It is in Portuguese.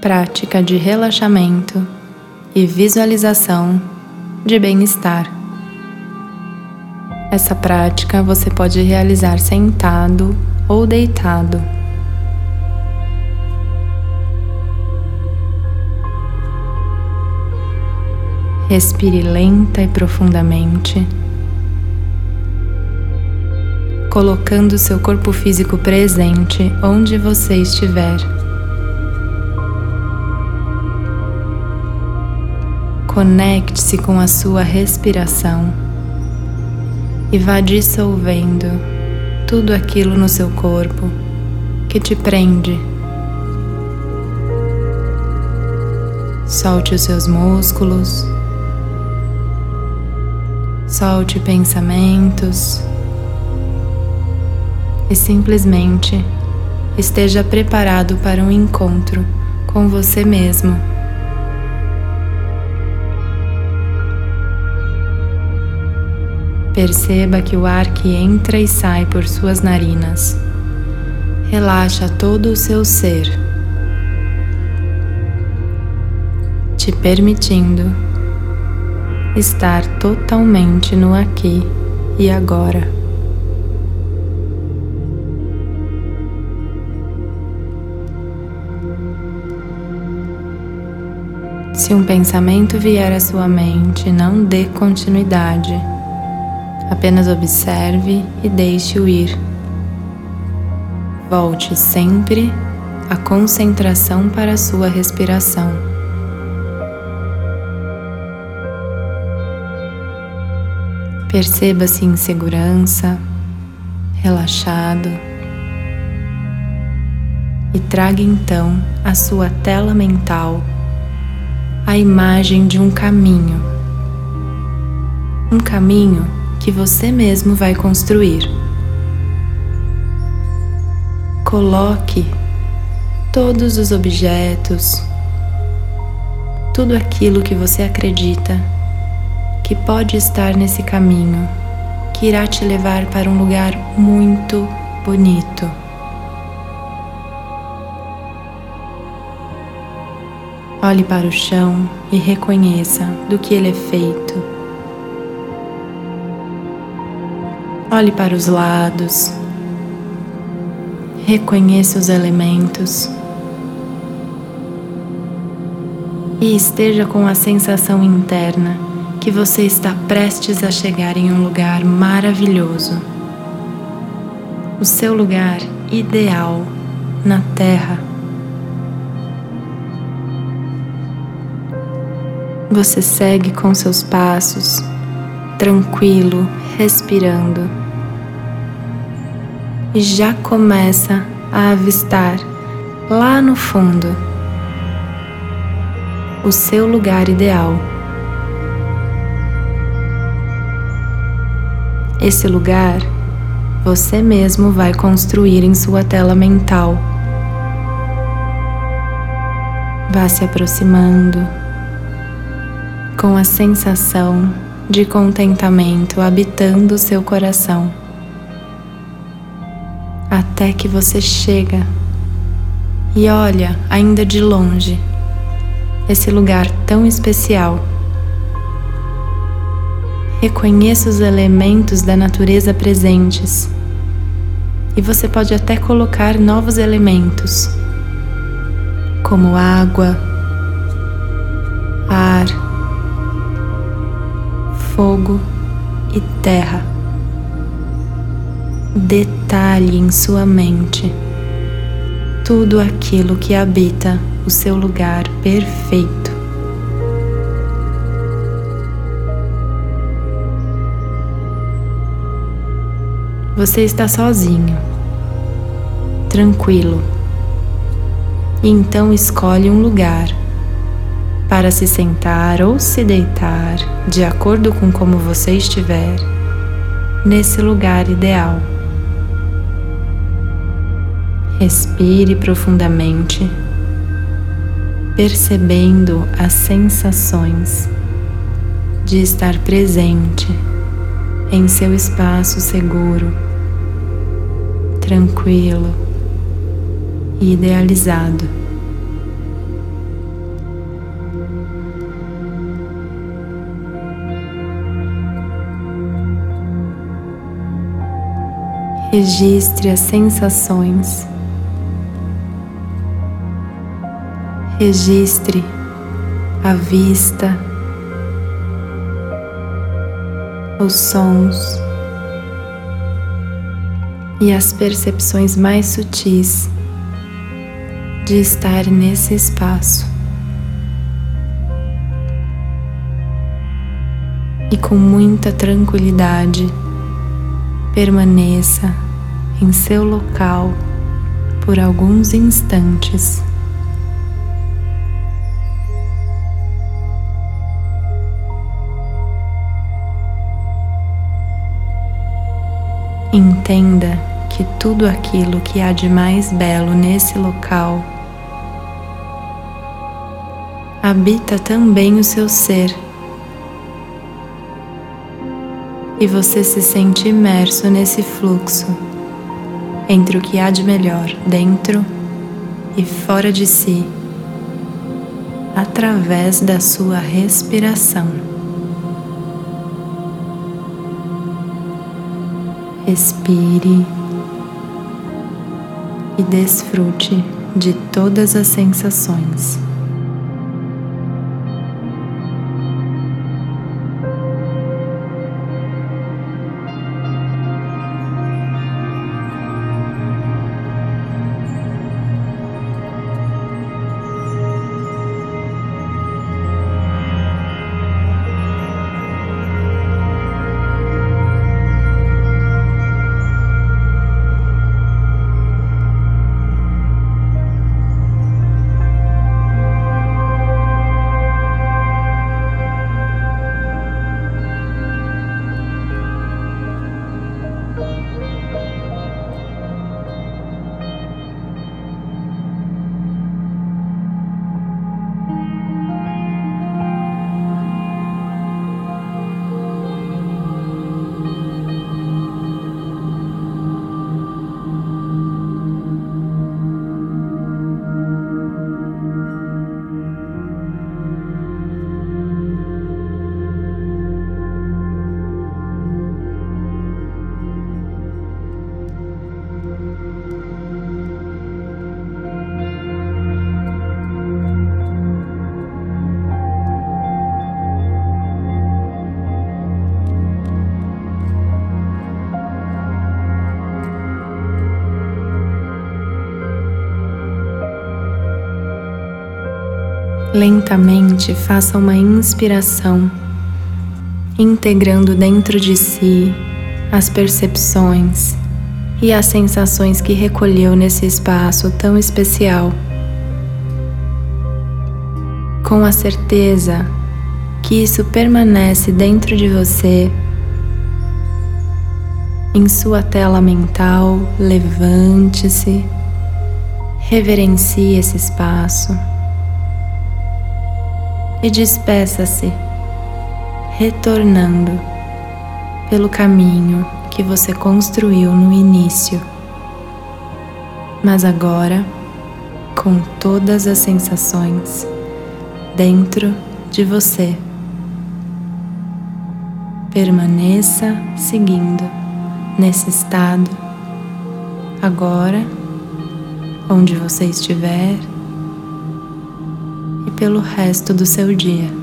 prática de relaxamento e visualização de bem-estar. Essa prática você pode realizar sentado ou deitado. Respire lenta e profundamente, colocando seu corpo físico presente onde você estiver. Conecte-se com a sua respiração e vá dissolvendo tudo aquilo no seu corpo que te prende. Solte os seus músculos Solte pensamentos e simplesmente esteja preparado para um encontro com você mesmo. Perceba que o ar que entra e sai por suas narinas relaxa todo o seu ser, te permitindo estar totalmente no aqui e agora. Se um pensamento vier à sua mente, não dê continuidade. Apenas observe e deixe-o ir. Volte sempre a concentração para a sua respiração. Perceba-se em segurança, relaxado e traga então à sua tela mental a imagem de um caminho. Um caminho que você mesmo vai construir. Coloque todos os objetos, tudo aquilo que você acredita que pode estar nesse caminho, que irá te levar para um lugar muito bonito. Olhe para o chão e reconheça do que ele é feito. Olhe para os lados. Reconheça os elementos. E esteja com a sensação interna que você está prestes a chegar em um lugar maravilhoso. O seu lugar ideal na Terra. Você segue com seus passos, tranquilo, respirando, e já começa a avistar lá no fundo o seu lugar ideal. Esse lugar você mesmo vai construir em sua tela mental. Vá se aproximando com a sensação de contentamento habitando seu coração, até que você chega e olha ainda de longe esse lugar tão especial Reconheça os elementos da natureza presentes. E você pode até colocar novos elementos, como água, ar, fogo e terra. Detalhe em sua mente tudo aquilo que habita o seu lugar perfeito. Você está sozinho, tranquilo. E então escolhe um lugar para se sentar ou se deitar, de acordo com como você estiver, nesse lugar ideal. Respire profundamente, percebendo as sensações de estar presente em seu espaço seguro tranquilo e idealizado. Registre as sensações. Registre a vista, os sons e as percepções mais sutis de estar nesse espaço. E com muita tranquilidade, permaneça em seu local por alguns instantes. Entenda que tudo aquilo que há de mais belo nesse local habita também o seu ser. E você se sente imerso nesse fluxo entre o que há de melhor dentro e fora de si, através da sua respiração. Respire e desfrute de todas as sensações. Lentamente faça uma inspiração, integrando dentro de si as percepções e as sensações que recolheu nesse espaço tão especial. Com a certeza que isso permanece dentro de você, em sua tela mental, levante-se, reverencie esse espaço e despeça-se, retornando pelo caminho que você construiu no início. Mas agora, com todas as sensações dentro de você. Permaneça seguindo nesse estado, agora, onde você estiver pelo resto do seu dia.